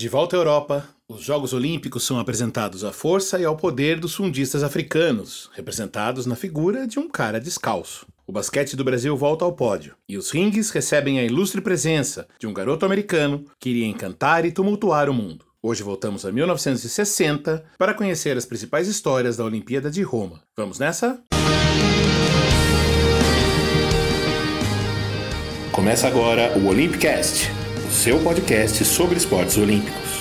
De volta à Europa, os Jogos Olímpicos são apresentados à força e ao poder dos fundistas africanos, representados na figura de um cara descalço. O basquete do Brasil volta ao pódio e os ringues recebem a ilustre presença de um garoto americano que iria encantar e tumultuar o mundo. Hoje voltamos a 1960 para conhecer as principais histórias da Olimpíada de Roma. Vamos nessa? Começa agora o Olympicast seu podcast sobre esportes olímpicos.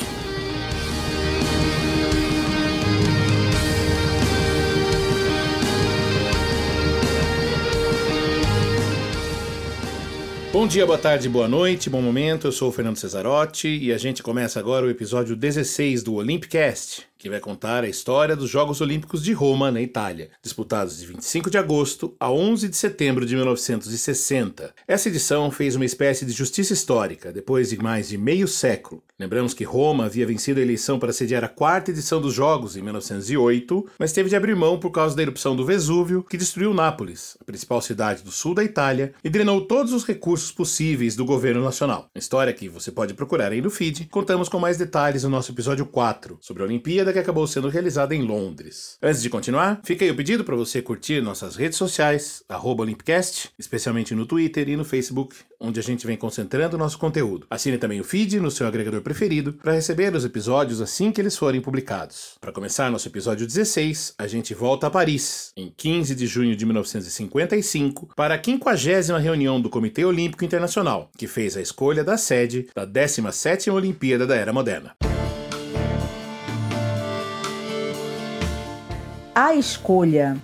Bom dia, boa tarde, boa noite, bom momento. Eu sou o Fernando Cesarotti e a gente começa agora o episódio 16 do Olympicast que vai contar a história dos Jogos Olímpicos de Roma, na Itália, disputados de 25 de agosto a 11 de setembro de 1960. Essa edição fez uma espécie de justiça histórica, depois de mais de meio século. Lembramos que Roma havia vencido a eleição para sediar a quarta edição dos Jogos em 1908, mas teve de abrir mão por causa da erupção do Vesúvio, que destruiu Nápoles, a principal cidade do sul da Itália, e drenou todos os recursos possíveis do governo nacional. Uma história que você pode procurar aí no feed. Contamos com mais detalhes no nosso episódio 4 sobre a Olimpíada que acabou sendo realizada em Londres. Antes de continuar, fica aí o pedido para você curtir nossas redes sociais, Olympicast, especialmente no Twitter e no Facebook, onde a gente vem concentrando nosso conteúdo. Assine também o feed no seu agregador preferido para receber os episódios assim que eles forem publicados. Para começar nosso episódio 16, a gente volta a Paris, em 15 de junho de 1955, para a 50 reunião do Comitê Olímpico Internacional, que fez a escolha da sede da 17ª Olimpíada da Era Moderna. A escolha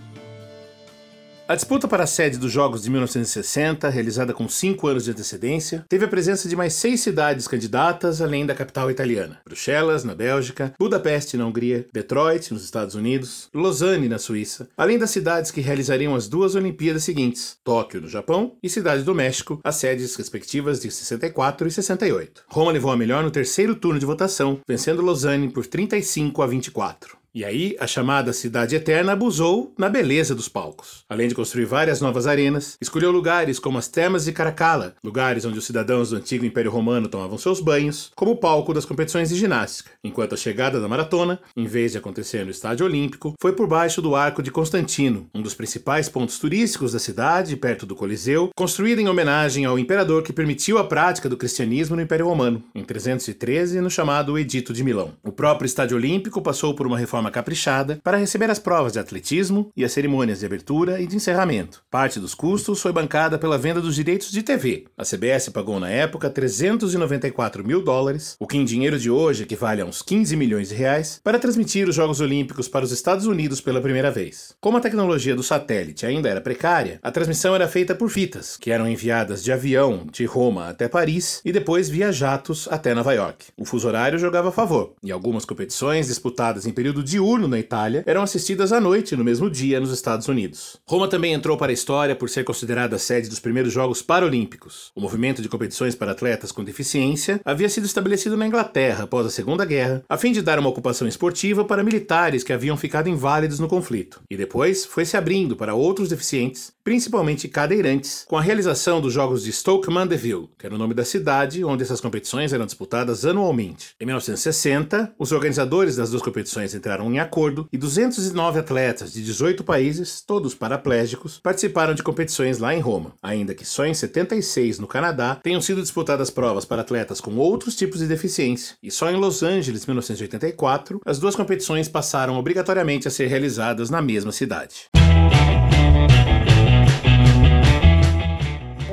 a disputa para a sede dos Jogos de 1960, realizada com cinco anos de antecedência, teve a presença de mais seis cidades candidatas, além da capital italiana: Bruxelas, na Bélgica, Budapeste, na Hungria, Detroit, nos Estados Unidos, Lausanne, na Suíça, além das cidades que realizariam as duas Olimpíadas seguintes: Tóquio, no Japão, e Cidade do México, as sedes respectivas de 64 e 68. Roma levou a melhor no terceiro turno de votação, vencendo Lausanne por 35 a 24. E aí, a chamada Cidade Eterna abusou na beleza dos palcos. Além de construir várias novas arenas, escolheu lugares como as Termas de Caracalla, lugares onde os cidadãos do antigo Império Romano tomavam seus banhos, como palco das competições de ginástica, enquanto a chegada da maratona, em vez de acontecer no Estádio Olímpico, foi por baixo do Arco de Constantino, um dos principais pontos turísticos da cidade, perto do Coliseu, construído em homenagem ao imperador que permitiu a prática do cristianismo no Império Romano, em 313, no chamado Edito de Milão. O próprio Estádio Olímpico passou por uma reforma forma caprichada para receber as provas de atletismo e as cerimônias de abertura e de encerramento. Parte dos custos foi bancada pela venda dos direitos de TV. A CBS pagou na época 394 mil dólares, o que em dinheiro de hoje equivale a uns 15 milhões de reais, para transmitir os Jogos Olímpicos para os Estados Unidos pela primeira vez. Como a tecnologia do satélite ainda era precária, a transmissão era feita por fitas, que eram enviadas de avião de Roma até Paris e depois via jatos até Nova York. O fuso horário jogava a favor, e algumas competições disputadas em período de diurno na Itália eram assistidas à noite no mesmo dia nos Estados Unidos. Roma também entrou para a história por ser considerada a sede dos primeiros Jogos Paralímpicos. O movimento de competições para atletas com deficiência havia sido estabelecido na Inglaterra após a Segunda Guerra, a fim de dar uma ocupação esportiva para militares que haviam ficado inválidos no conflito. E depois foi se abrindo para outros deficientes, principalmente cadeirantes, com a realização dos Jogos de Stoke Mandeville, que era o nome da cidade onde essas competições eram disputadas anualmente. Em 1960, os organizadores das duas competições entraram em acordo e 209 atletas de 18 países, todos paraplégicos, participaram de competições lá em Roma, ainda que só em 76 no Canadá tenham sido disputadas provas para atletas com outros tipos de deficiência, e só em Los Angeles, 1984, as duas competições passaram obrigatoriamente a ser realizadas na mesma cidade.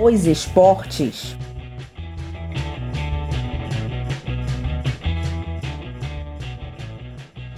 Os esportes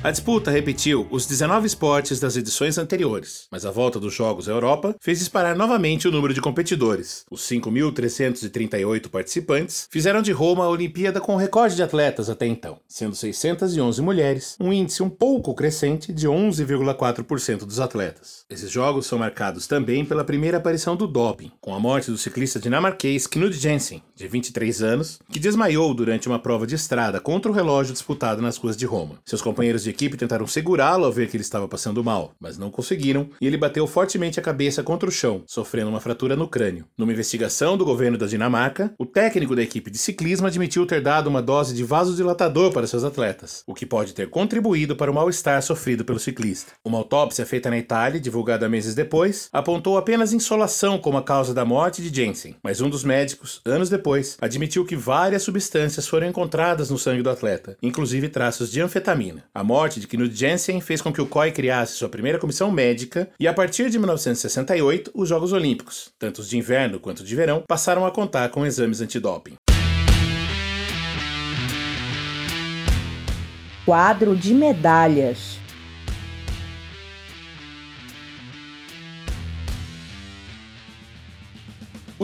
A disputa repetiu os 19 esportes das edições anteriores, mas a volta dos Jogos à Europa fez disparar novamente o número de competidores. Os 5.338 participantes fizeram de Roma a Olimpíada com o recorde de atletas até então, sendo 611 mulheres, um índice um pouco crescente de 11,4% dos atletas. Esses jogos são marcados também pela primeira aparição do doping, com a morte do ciclista dinamarquês Knud Jensen, de 23 anos, que desmaiou durante uma prova de estrada contra o relógio disputado nas ruas de Roma. Seus companheiros de equipe tentaram segurá-lo ao ver que ele estava passando mal, mas não conseguiram, e ele bateu fortemente a cabeça contra o chão, sofrendo uma fratura no crânio. Numa investigação do governo da Dinamarca, o técnico da equipe de ciclismo admitiu ter dado uma dose de vasodilatador para seus atletas, o que pode ter contribuído para o mal-estar sofrido pelo ciclista. Uma autópsia feita na Itália, divulgada meses depois, apontou apenas insolação como a causa da morte de Jensen, mas um dos médicos, anos depois, admitiu que várias substâncias foram encontradas no sangue do atleta, inclusive traços de anfetamina. A morte de Knut Jensen fez com que o COI criasse sua primeira comissão médica e, a partir de 1968, os Jogos Olímpicos, tanto os de inverno quanto de verão, passaram a contar com exames antidoping. Quadro de medalhas.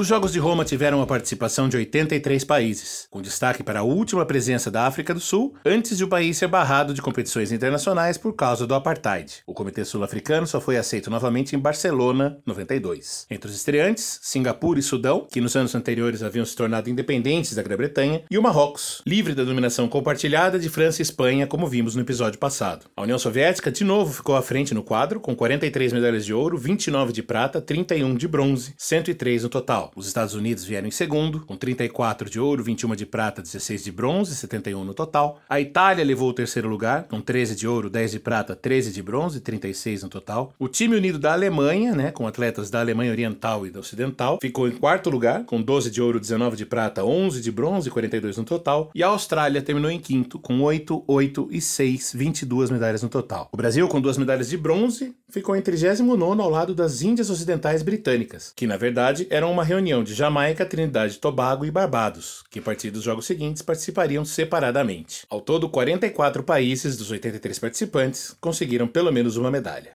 Os Jogos de Roma tiveram a participação de 83 países, com destaque para a última presença da África do Sul, antes de o país ser barrado de competições internacionais por causa do apartheid. O Comitê Sul-Africano só foi aceito novamente em Barcelona, 92. Entre os estreantes, Singapura e Sudão, que nos anos anteriores haviam se tornado independentes da Grã-Bretanha, e o Marrocos, livre da dominação compartilhada de França e Espanha, como vimos no episódio passado. A União Soviética de novo ficou à frente no quadro, com 43 medalhas de ouro, 29 de prata, 31 de bronze, 103 no total. Os Estados Unidos vieram em segundo, com 34 de ouro, 21 de prata, 16 de bronze, 71 no total. A Itália levou o terceiro lugar, com 13 de ouro, 10 de prata, 13 de bronze, 36 no total. O time unido da Alemanha, né, com atletas da Alemanha Oriental e da Ocidental, ficou em quarto lugar, com 12 de ouro, 19 de prata, 11 de bronze, 42 no total. E a Austrália terminou em quinto, com 8, 8 e 6, 22 medalhas no total. O Brasil, com duas medalhas de bronze, ficou em 39 ao lado das Índias Ocidentais Britânicas, que na verdade eram uma reunião de Jamaica, Trinidade Tobago e Barbados, que a partir dos jogos seguintes participariam separadamente. Ao todo, 44 países dos 83 participantes conseguiram pelo menos uma medalha.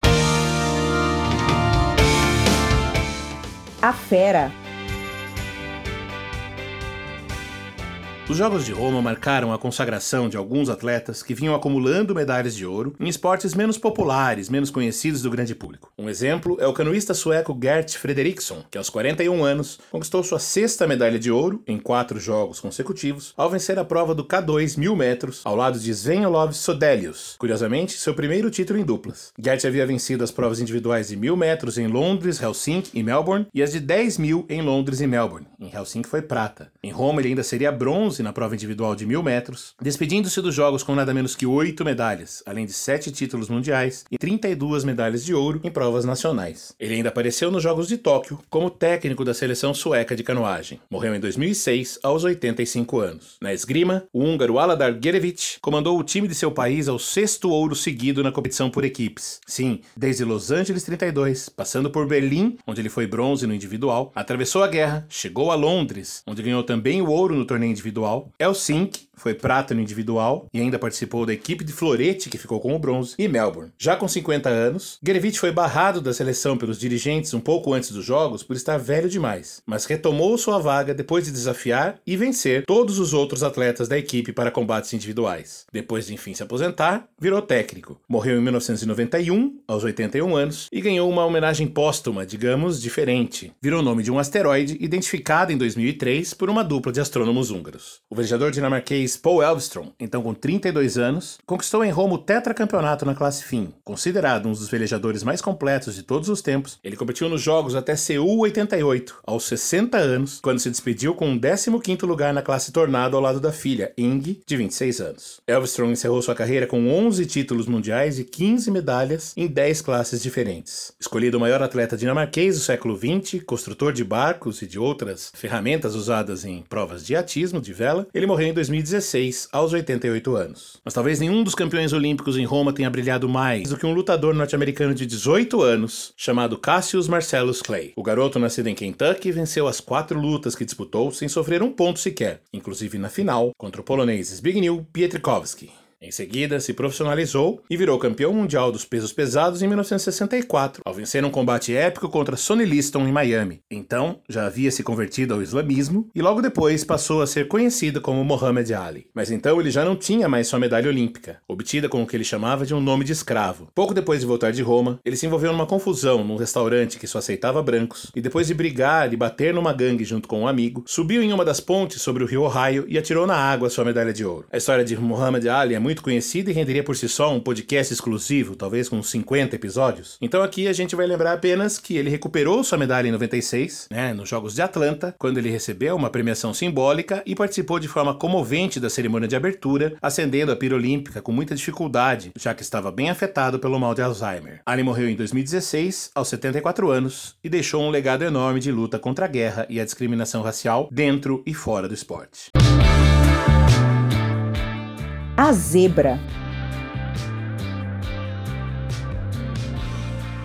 A Fera Os Jogos de Roma marcaram a consagração de alguns atletas que vinham acumulando medalhas de ouro em esportes menos populares, menos conhecidos do grande público. Um exemplo é o canoísta sueco Gert Frederiksson, que aos 41 anos conquistou sua sexta medalha de ouro em quatro jogos consecutivos ao vencer a prova do K2 mil metros ao lado de Sven Olov Sodelius, curiosamente seu primeiro título em duplas. Gert havia vencido as provas individuais de mil metros em Londres, Helsinki e Melbourne e as de 10 mil em Londres e Melbourne. Em Helsinki foi prata. Em Roma ele ainda seria bronze bronze na prova individual de mil metros, despedindo-se dos Jogos com nada menos que oito medalhas, além de sete títulos mundiais e 32 medalhas de ouro em provas nacionais. Ele ainda apareceu nos Jogos de Tóquio como técnico da seleção sueca de canoagem. Morreu em 2006, aos 85 anos. Na esgrima, o húngaro Aladar Gerevich comandou o time de seu país ao sexto ouro seguido na competição por equipes. Sim, desde Los Angeles 32, passando por Berlim, onde ele foi bronze no individual, atravessou a guerra, chegou a Londres, onde ganhou também o ouro no torneio individual individual. Helsinki foi prata no individual e ainda participou da equipe de florete que ficou com o bronze. E Melbourne. Já com 50 anos, Gerevich foi barrado da seleção pelos dirigentes um pouco antes dos jogos por estar velho demais, mas retomou sua vaga depois de desafiar e vencer todos os outros atletas da equipe para combates individuais. Depois de enfim se aposentar, virou técnico. Morreu em 1991, aos 81 anos, e ganhou uma homenagem póstuma, digamos, diferente. Virou o nome de um asteroide identificado em 2003 por uma dupla de astrônomos húngaros. O velejador dinamarquês Paul Elvstrom, então com 32 anos, conquistou em Roma o tetracampeonato na classe FIM. Considerado um dos velejadores mais completos de todos os tempos, ele competiu nos Jogos até Seul 88, aos 60 anos, quando se despediu com um 15º lugar na classe Tornado ao lado da filha, Ing, de 26 anos. Elvstrom encerrou sua carreira com 11 títulos mundiais e 15 medalhas em 10 classes diferentes. Escolhido o maior atleta dinamarquês do século XX, construtor de barcos e de outras ferramentas usadas em provas de atismo, de vela, ele morreu em 2016, aos 88 anos. Mas talvez nenhum dos campeões olímpicos em Roma tenha brilhado mais do que um lutador norte-americano de 18 anos, chamado Cassius Marcellus Clay. O garoto nascido em Kentucky venceu as quatro lutas que disputou sem sofrer um ponto sequer, inclusive na final contra o polonês Zbigniew Pietrkowski. Em seguida, se profissionalizou e virou campeão mundial dos pesos pesados em 1964, ao vencer um combate épico contra Sonny Liston em Miami. Então, já havia se convertido ao islamismo e logo depois passou a ser conhecido como Muhammad Ali. Mas então ele já não tinha mais sua medalha olímpica, obtida com o que ele chamava de um nome de escravo. Pouco depois de voltar de Roma, ele se envolveu numa confusão num restaurante que só aceitava brancos e depois de brigar e bater numa gangue junto com um amigo, subiu em uma das pontes sobre o rio Ohio e atirou na água sua medalha de ouro. A história de Muhammad Ali é muito muito conhecida e renderia por si só um podcast exclusivo, talvez com 50 episódios. Então aqui a gente vai lembrar apenas que ele recuperou sua medalha em 96, né, nos Jogos de Atlanta, quando ele recebeu uma premiação simbólica e participou de forma comovente da cerimônia de abertura, acendendo a pira olímpica com muita dificuldade, já que estava bem afetado pelo mal de Alzheimer. Ali morreu em 2016, aos 74 anos, e deixou um legado enorme de luta contra a guerra e a discriminação racial dentro e fora do esporte. A zebra.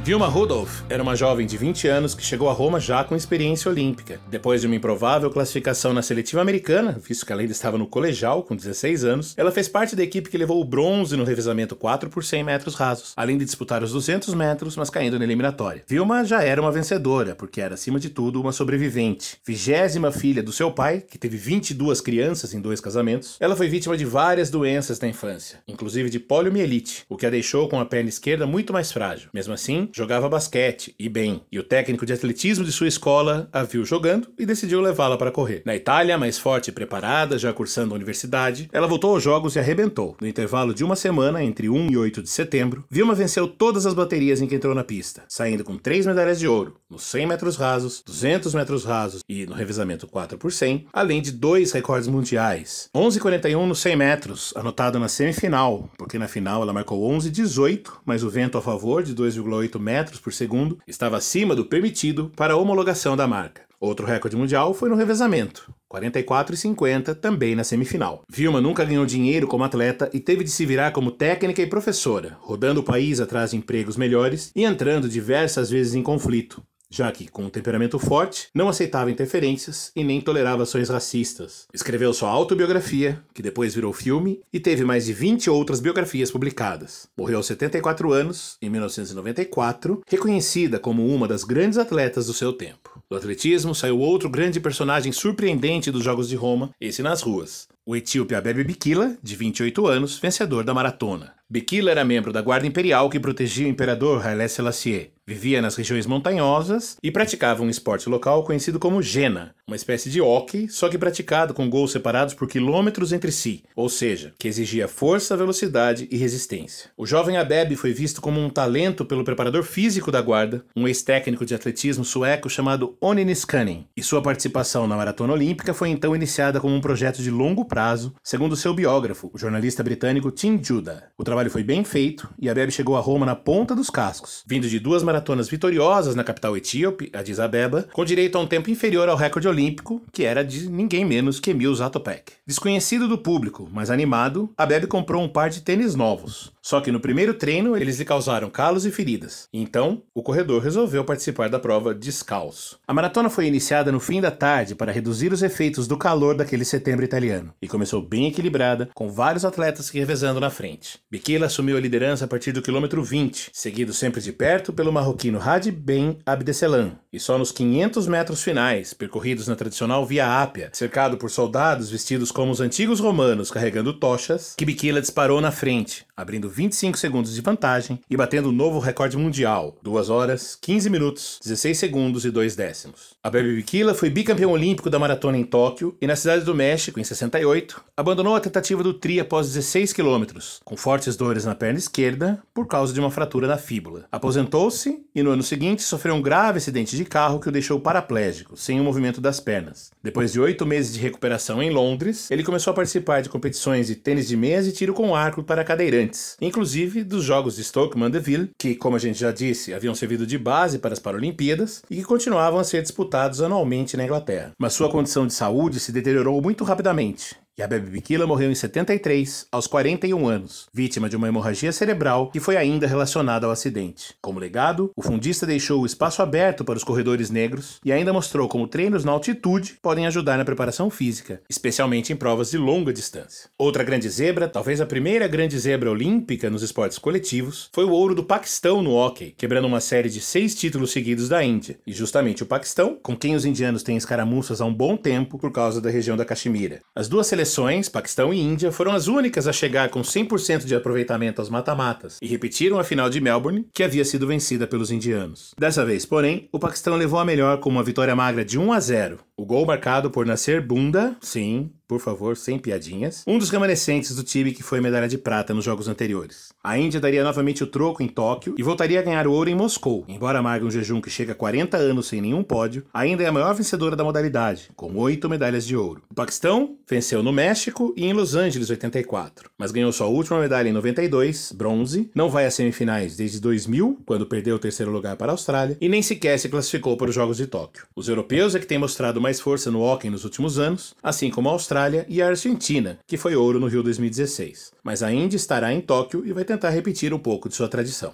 Vilma Rudolph era uma jovem de 20 anos que chegou a Roma já com experiência olímpica. Depois de uma improvável classificação na seletiva americana, visto que ela ainda estava no colegial com 16 anos, ela fez parte da equipe que levou o bronze no revezamento 4 por 100 metros rasos, além de disputar os 200 metros, mas caindo na eliminatória. Vilma já era uma vencedora, porque era, acima de tudo, uma sobrevivente. Vigésima filha do seu pai, que teve 22 crianças em dois casamentos, ela foi vítima de várias doenças na infância, inclusive de poliomielite, o que a deixou com a perna esquerda muito mais frágil. Mesmo assim, jogava basquete, e bem, e o técnico de atletismo de sua escola a viu jogando e decidiu levá-la para correr. Na Itália, mais forte e preparada, já cursando a universidade, ela voltou aos jogos e arrebentou. No intervalo de uma semana, entre 1 e 8 de setembro, Vilma venceu todas as baterias em que entrou na pista, saindo com três medalhas de ouro, nos 100 metros rasos, 200 metros rasos e no revezamento 4 por 100, além de dois recordes mundiais. 11,41 nos 100 metros, anotado na semifinal, porque na final ela marcou 11,18, mas o vento a favor de 2,8 metros por segundo estava acima do permitido para a homologação da marca. Outro recorde mundial foi no revezamento, 44,50 também na semifinal. Vilma nunca ganhou dinheiro como atleta e teve de se virar como técnica e professora, rodando o país atrás de empregos melhores e entrando diversas vezes em conflito, já que, com um temperamento forte, não aceitava interferências e nem tolerava ações racistas. Escreveu sua autobiografia, que depois virou filme, e teve mais de 20 outras biografias publicadas. Morreu aos 74 anos, em 1994, reconhecida como uma das grandes atletas do seu tempo. Do atletismo saiu outro grande personagem surpreendente dos Jogos de Roma, esse nas ruas. O etíope Abebe Bikila, de 28 anos, vencedor da maratona. Bikila era membro da Guarda Imperial que protegia o imperador Haile Selassie. Vivia nas regiões montanhosas e praticava um esporte local conhecido como Jena, uma espécie de hockey, só que praticado com gols separados por quilômetros entre si, ou seja, que exigia força, velocidade e resistência. O jovem Abebe foi visto como um talento pelo preparador físico da guarda, um ex-técnico de atletismo sueco chamado Onni Niskanen, e sua participação na maratona olímpica foi então iniciada como um projeto de longo prazo, segundo seu biógrafo, o jornalista britânico Tim Judah. O trabalho foi bem feito e Abebe chegou a Roma na ponta dos cascos, vindo de duas maratonas vitoriosas na capital etíope, Addis Abeba, com direito a um tempo inferior ao recorde olímpico, que era de ninguém menos que Emil Zatopek. Desconhecido do público, mas animado, Abebe comprou um par de tênis novos. Só que no primeiro treino eles lhe causaram calos e feridas. Então, o corredor resolveu participar da prova descalço. A maratona foi iniciada no fim da tarde para reduzir os efeitos do calor daquele setembro italiano e começou bem equilibrada, com vários atletas se revezando na frente. Bikila assumiu a liderança a partir do quilômetro 20, seguido sempre de perto pelo marroquino Hadi Ben Abdeselam, e só nos 500 metros finais, percorridos na tradicional Via Ápia, cercado por soldados vestidos como os antigos romanos carregando tochas, que Bikila disparou na frente, abrindo 25 segundos de vantagem e batendo o novo recorde mundial, 2 horas, 15 minutos, 16 segundos e 2 décimos. A Bebe Bikila foi bicampeão olímpico da maratona em Tóquio e na cidade do México, em 68, abandonou a tentativa do tri após 16 quilômetros, com fortes dores na perna esquerda por causa de uma fratura na fíbula. Aposentou-se e no ano seguinte sofreu um grave acidente de carro que o deixou paraplégico, sem o movimento das pernas. Depois de oito meses de recuperação em Londres, ele começou a participar de competições de tênis de mesa e tiro com arco para cadeirantes, inclusive dos Jogos de Stoke Mandeville, que, como a gente já disse, haviam servido de base para as Paralimpíadas e que continuavam a ser disputados anualmente na Inglaterra. Mas sua condição de saúde se deteriorou muito rapidamente e a Bebe Bikila morreu em 73, aos 41 anos, vítima de uma hemorragia cerebral que foi ainda relacionada ao acidente. Como legado, o fundista deixou o espaço aberto para os corredores negros e ainda mostrou como treinos na altitude podem ajudar na preparação física, especialmente em provas de longa distância. Outra grande zebra, talvez a primeira grande zebra olímpica nos esportes coletivos, foi o ouro do Paquistão no hóquei, quebrando uma série de seis títulos seguidos da Índia. E justamente o Paquistão, com quem os indianos têm escaramuças há um bom tempo por causa da região da Caxemira. As duas seleções seleções, Paquistão e Índia, foram as únicas a chegar com 100% de aproveitamento aos mata-matas e repetiram a final de Melbourne, que havia sido vencida pelos indianos. Dessa vez, porém, o Paquistão levou a melhor com uma vitória magra de 1 a 0. O gol marcado por Nasser Bunda, sim, por favor, sem piadinhas, um dos remanescentes do time que foi medalha de prata nos jogos anteriores. A Índia daria novamente o troco em Tóquio e voltaria a ganhar o ouro em Moscou. Embora amargue um jejum que chega a 40 anos sem nenhum pódio, ainda é a maior vencedora da modalidade, com oito medalhas de ouro. O Paquistão venceu no México e em Los Angeles 84, mas ganhou sua última medalha em 92, bronze, não vai às semifinais desde 2000, quando perdeu o terceiro lugar para a Austrália, e nem sequer se classificou para os Jogos de Tóquio. Os europeus é que têm mostrado mais força no hockey nos últimos anos, assim como a Austrália e a Argentina, que foi ouro no Rio 2016. Mas a Índia estará em Tóquio e vai tentar repetir um pouco de sua tradição.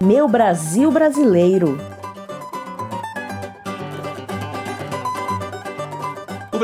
Meu Brasil brasileiro.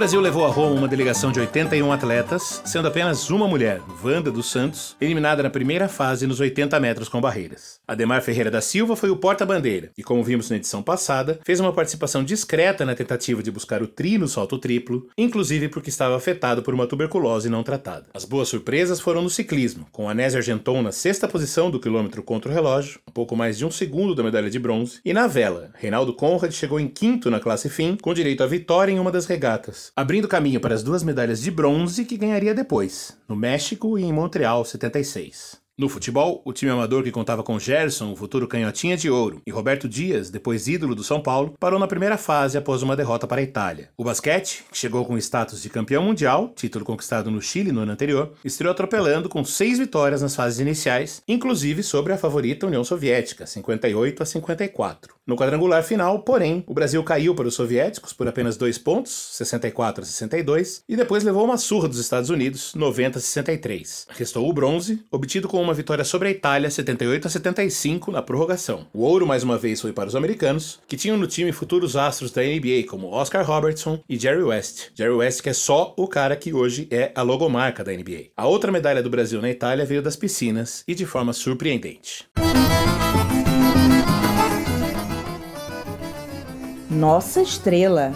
Brasil levou a Roma uma delegação de 81 atletas, sendo apenas uma mulher, Wanda dos Santos, eliminada na primeira fase nos 80 metros com barreiras. Ademar Ferreira da Silva foi o porta-bandeira e, como vimos na edição passada, fez uma participação discreta na tentativa de buscar o tri no salto triplo, inclusive porque estava afetado por uma tuberculose não tratada. As boas surpresas foram no ciclismo, com Anésio Argenton na sexta posição do quilômetro contra o relógio, um pouco mais de um segundo da medalha de bronze, e na vela, Reinaldo Conrad chegou em quinto na classe fim, com direito à vitória em uma das regatas abrindo caminho para as duas medalhas de bronze que ganharia depois, no México e em Montreal 76. No futebol, o time amador que contava com Gerson, o futuro canhotinha de ouro, e Roberto Dias, depois ídolo do São Paulo, parou na primeira fase após uma derrota para a Itália. O basquete, que chegou com o status de campeão mundial, título conquistado no Chile no ano anterior, estreou atropelando com seis vitórias nas fases iniciais, inclusive sobre a favorita União Soviética, 58 a 54. No quadrangular final, porém, o Brasil caiu para os soviéticos por apenas dois pontos, 64 a 62, e depois levou uma surra dos Estados Unidos, 90 a 63. Restou o bronze, obtido com uma uma vitória sobre a Itália 78 a 75 na prorrogação. O ouro mais uma vez foi para os americanos, que tinham no time futuros astros da NBA como Oscar Robertson e Jerry West. Jerry West que é só o cara que hoje é a logomarca da NBA. A outra medalha do Brasil na Itália veio das piscinas e de forma surpreendente. Nossa estrela.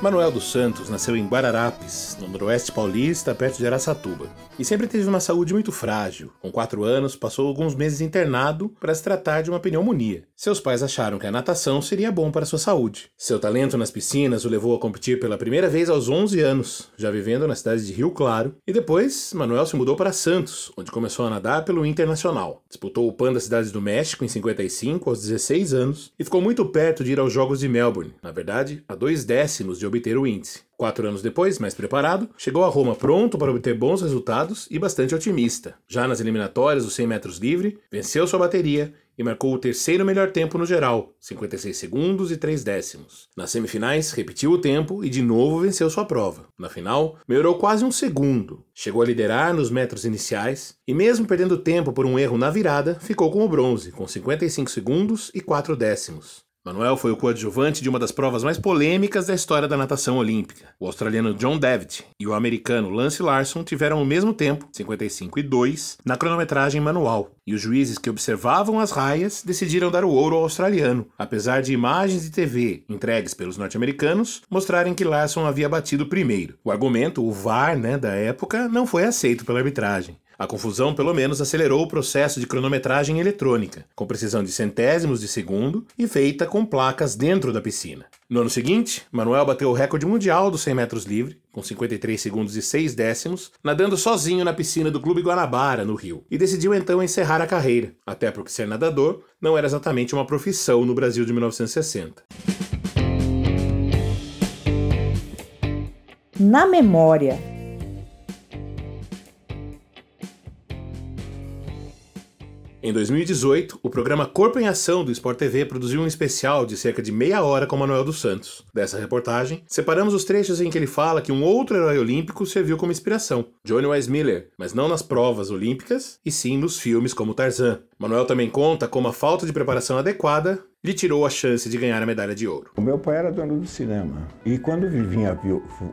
Manuel dos Santos nasceu em Guararapes, no noroeste paulista, perto de Araçatuba e sempre teve uma saúde muito frágil. Com quatro anos, passou alguns meses internado para se tratar de uma pneumonia. Seus pais acharam que a natação seria bom para sua saúde. Seu talento nas piscinas o levou a competir pela primeira vez aos 11 anos, já vivendo na cidade de Rio Claro, e depois Manuel se mudou para Santos, onde começou a nadar pelo Internacional. Disputou o PAN das cidades do México em 55 aos 16 anos e ficou muito perto de ir aos Jogos de Melbourne, na verdade, a dois décimos de obter o índice. Quatro anos depois, mais preparado, chegou a Roma pronto para obter bons resultados e bastante otimista. Já nas eliminatórias dos 100 metros livre, venceu sua bateria e marcou o terceiro melhor tempo no geral, 56 segundos e 3 décimos. Nas semifinais, repetiu o tempo e de novo venceu sua prova. Na final, melhorou quase um segundo, chegou a liderar nos metros iniciais e, mesmo perdendo tempo por um erro na virada, ficou com o bronze, com 55 segundos e 4 décimos. Manuel foi o coadjuvante de uma das provas mais polêmicas da história da natação olímpica. O australiano John Davitt e o americano Lance Larson tiveram o mesmo tempo, 55 e 2, na cronometragem manual, e os juízes que observavam as raias decidiram dar o ouro ao australiano, apesar de imagens de TV entregues pelos norte-americanos mostrarem que Larson havia batido primeiro. O argumento, o VAR, né, da época, não foi aceito pela arbitragem. A confusão, pelo menos, acelerou o processo de cronometragem eletrônica, com precisão de centésimos de segundo e feita com placas dentro da piscina. No ano seguinte, Manuel bateu o recorde mundial dos 100 metros livre, com 53 segundos e 6 décimos, nadando sozinho na piscina do Clube Guanabara, no Rio, e decidiu então encerrar a carreira, até porque ser nadador não era exatamente uma profissão no Brasil de 1960. Na memória Em 2018, o programa Corpo em Ação do Sport TV produziu um especial de cerca de meia hora com Manuel dos Santos. Dessa reportagem, separamos os trechos em que ele fala que um outro herói olímpico serviu como inspiração, Johnny Weissmiller, mas não nas provas olímpicas, e sim nos filmes como Tarzan. Manuel também conta como a falta de preparação adequada lhe tirou a chance de ganhar a medalha de ouro. O meu pai era dono do cinema. E quando vinha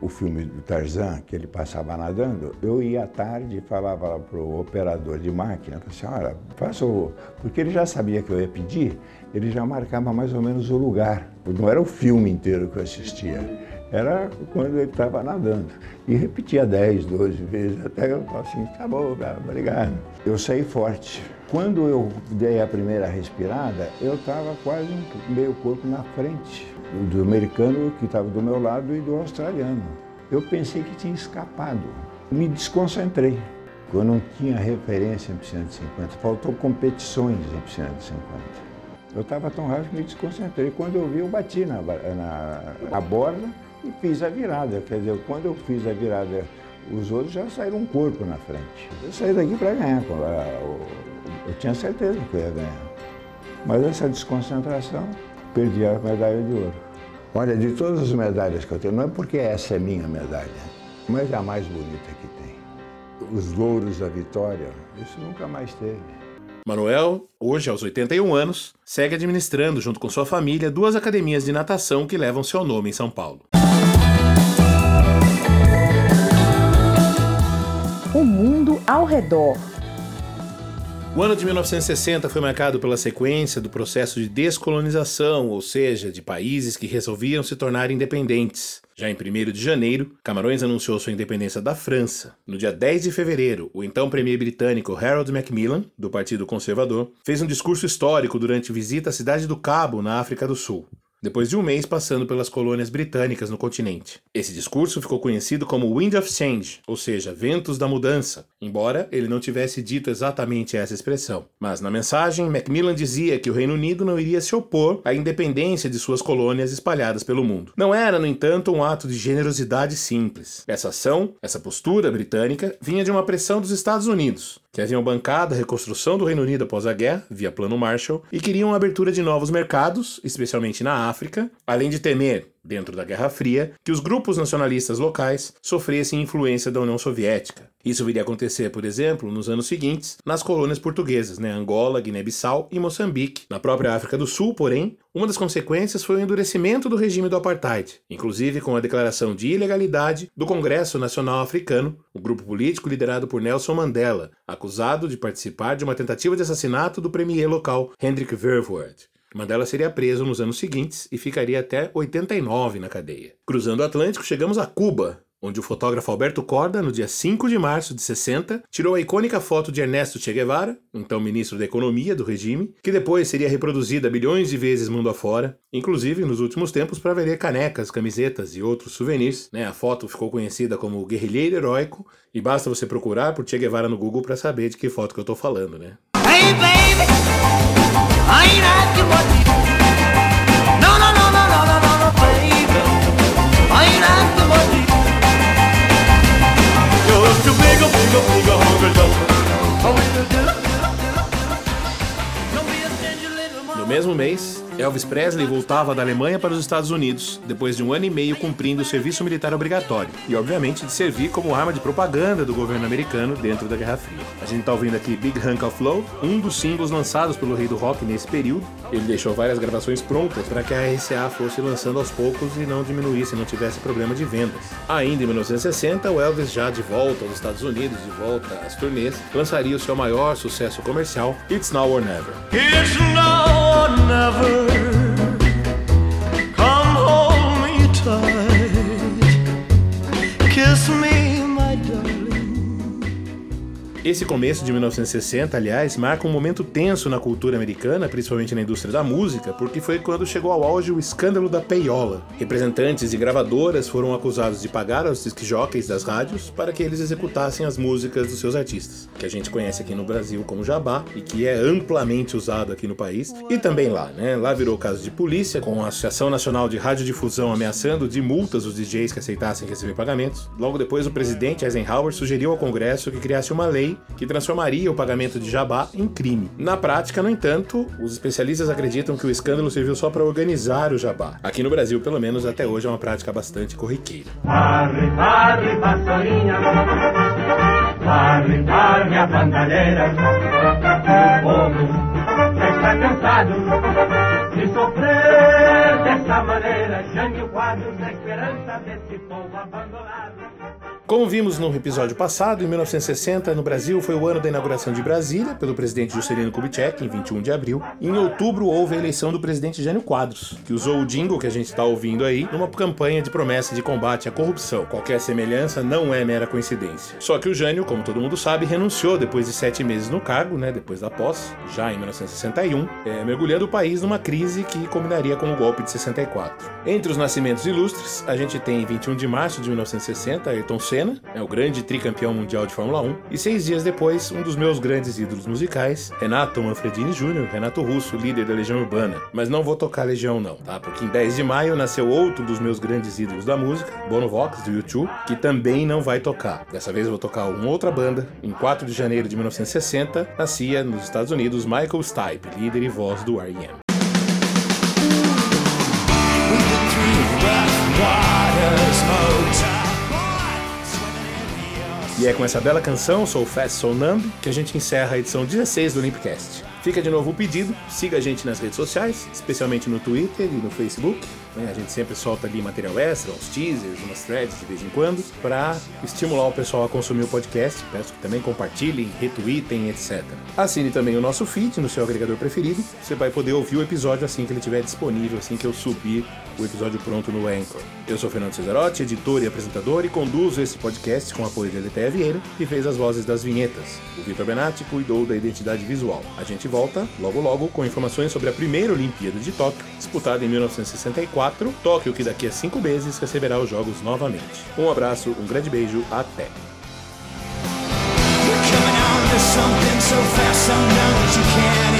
o filme do Tarzan, que ele passava nadando, eu ia à tarde e falava para o operador de máquina, assim, olha, faça o... Porque ele já sabia que eu ia pedir, ele já marcava mais ou menos o lugar. Não era o filme inteiro que eu assistia. era quando ele estava nadando. E repetia 10, 12 vezes, até eu falava assim, tá bom, obrigado. Eu saí forte. Quando eu dei a primeira respirada, eu estava quase meio corpo na frente do americano que estava do meu lado e do australiano. Eu pensei que tinha escapado. Me desconcentrei. Eu não tinha referência em piscina de 50, faltou competições em piscina de 50. Eu estava tão rápido que me desconcentrei. Quando eu vi, eu bati na, na, na borda e fiz a virada. Quer dizer, quando eu fiz a virada, os outros já saíram um corpo na frente. Eu saí daqui para ganhar. Eu tinha certeza que eu ia ganhar. Mas essa desconcentração, perdi a medalha de ouro. Olha, de todas as medalhas que eu tenho, não é porque essa é minha medalha, mas é a mais bonita que tem. Os louros da vitória, isso nunca mais teve. Manuel, hoje aos 81 anos, segue administrando, junto com sua família, duas academias de natação que levam seu nome em São Paulo. O mundo ao redor. O ano de 1960 foi marcado pela sequência do processo de descolonização, ou seja, de países que resolviam se tornar independentes. Já em 1 de janeiro, Camarões anunciou sua independência da França. No dia 10 de fevereiro, o então premier britânico Harold Macmillan, do Partido Conservador, fez um discurso histórico durante visita à cidade do Cabo, na África do Sul depois de um mês passando pelas colônias britânicas no continente. Esse discurso ficou conhecido como Wind of Change, ou seja, ventos da mudança, embora ele não tivesse dito exatamente essa expressão. Mas na mensagem, Macmillan dizia que o Reino Unido não iria se opor à independência de suas colônias espalhadas pelo mundo. Não era, no entanto, um ato de generosidade simples. Essa ação, essa postura britânica, vinha de uma pressão dos Estados Unidos, que haviam bancado a reconstrução do Reino Unido após a guerra, via Plano Marshall, e queriam a abertura de novos mercados, especialmente na África, além de temer dentro da Guerra Fria, que os grupos nacionalistas locais sofressem influência da União Soviética. Isso viria a acontecer, por exemplo, nos anos seguintes, nas colônias portuguesas, né, Angola, Guiné-Bissau e Moçambique. Na própria África do Sul, porém, uma das consequências foi o endurecimento do regime do apartheid, inclusive com a declaração de ilegalidade do Congresso Nacional Africano, o grupo político liderado por Nelson Mandela, acusado de participar de uma tentativa de assassinato do premier local Hendrik Verwoerd. Mandela seria preso nos anos seguintes e ficaria até 89 na cadeia. Cruzando o Atlântico, chegamos a Cuba, onde o fotógrafo Alberto Corda, no dia 5 de março de 60, tirou a icônica foto de Ernesto Che Guevara, então ministro da Economia do regime, que depois seria reproduzida bilhões de vezes mundo afora, inclusive nos últimos tempos para vender canecas, camisetas e outros souvenirs. Né? A foto ficou conhecida como Guerrilheiro Heróico e basta você procurar por Che Guevara no Google para saber de que foto que eu estou falando, né? Hey, baby. No mesmo mês, Elvis Presley voltava da Alemanha para os Estados Unidos, depois de um ano e meio cumprindo o serviço militar obrigatório, e obviamente de servir como arma de propaganda do governo americano dentro da Guerra Fria. A gente está ouvindo aqui Big Hunk of Love, um dos singles lançados pelo rei do rock nesse período. Ele deixou várias gravações prontas para que a RCA fosse lançando aos poucos e não diminuísse, não tivesse problema de vendas. Ainda em 1960, o Elvis, já de volta aos Estados Unidos, de volta às turnês, lançaria o seu maior sucesso comercial, It's Now or Never. It's now or never. Esse começo de 1960, aliás, marca um momento tenso na cultura americana, principalmente na indústria da música, porque foi quando chegou ao auge o escândalo da payola. Representantes de gravadoras foram acusados de pagar aos disc jockeys das rádios para que eles executassem as músicas dos seus artistas, que a gente conhece aqui no Brasil como jabá e que é amplamente usado aqui no país e também lá, né? Lá virou caso de polícia, com a Associação Nacional de Radiodifusão ameaçando de multas os DJs que aceitassem receber pagamentos. Logo depois, o presidente Eisenhower sugeriu ao Congresso que criasse uma lei que transformaria o pagamento de jabá em crime. Na prática, no entanto, os especialistas acreditam que o escândalo serviu só para organizar o jabá. Aqui no Brasil, pelo menos até hoje, é uma prática bastante corriqueira. Arre, arre, pastorinha, arre, arre, a bandalheira, o povo está cansado de sofrer dessa maneira, jangue o quadro da esperança desse povo abandonado. Como vimos no episódio passado, em 1960, no Brasil, foi o ano da inauguração de Brasília pelo presidente Juscelino Kubitschek, em 21 de abril. Em outubro, houve a eleição do presidente Jânio Quadros, que usou o jingle que a gente está ouvindo aí numa campanha de promessa de combate à corrupção. Qualquer semelhança não é mera coincidência. Só que o Jânio, como todo mundo sabe, renunciou depois de sete meses no cargo, né, depois da posse, já em 1961, é, mergulhando o país numa crise que combinaria com o golpe de 64. Entre os nascimentos ilustres, a gente tem 21 de março de 1960, Ayrton Senna, Senna, é o grande tricampeão mundial de Fórmula 1, e seis dias depois, um dos meus grandes ídolos musicais, Renato Manfredini Jr., Renato Russo, líder da Legião Urbana. Mas não vou tocar Legião não, tá? Porque em 10 de maio nasceu outro dos meus grandes ídolos da música, Bono Vox, do YouTube, que também não vai tocar. Dessa vez eu vou tocar uma outra banda. Em 4 de janeiro de 1960, nascia nos Estados Unidos Michael Stipe, líder e voz do R.E.M. E é com essa bela canção, Sou Fast Soul Numb, que a gente encerra a edição 16 do Olympicast. Fica de novo o pedido, siga a gente nas redes sociais, especialmente no Twitter e no Facebook. Né? A gente sempre solta ali material extra, uns teasers, umas threads de vez em quando, para estimular o pessoal a consumir o podcast. Peço que também compartilhem, retweetem, etc. Assine também o nosso feed no seu agregador preferido. Você vai poder ouvir o episódio assim que ele estiver disponível, assim que eu subir o episódio pronto no Anchor. Eu sou Fernando Cesarotti, editor e apresentador, e conduzo esse podcast com apoio de Eletéia Vieira, que fez as vozes das vinhetas. O Vitor Benatti cuidou da identidade visual. A gente volta logo logo com informações sobre a primeira Olimpíada de Tóquio, disputada em 1964. Tóquio, que daqui a cinco meses receberá os Jogos novamente. Um abraço, um grande beijo, até! something so fast, that you can't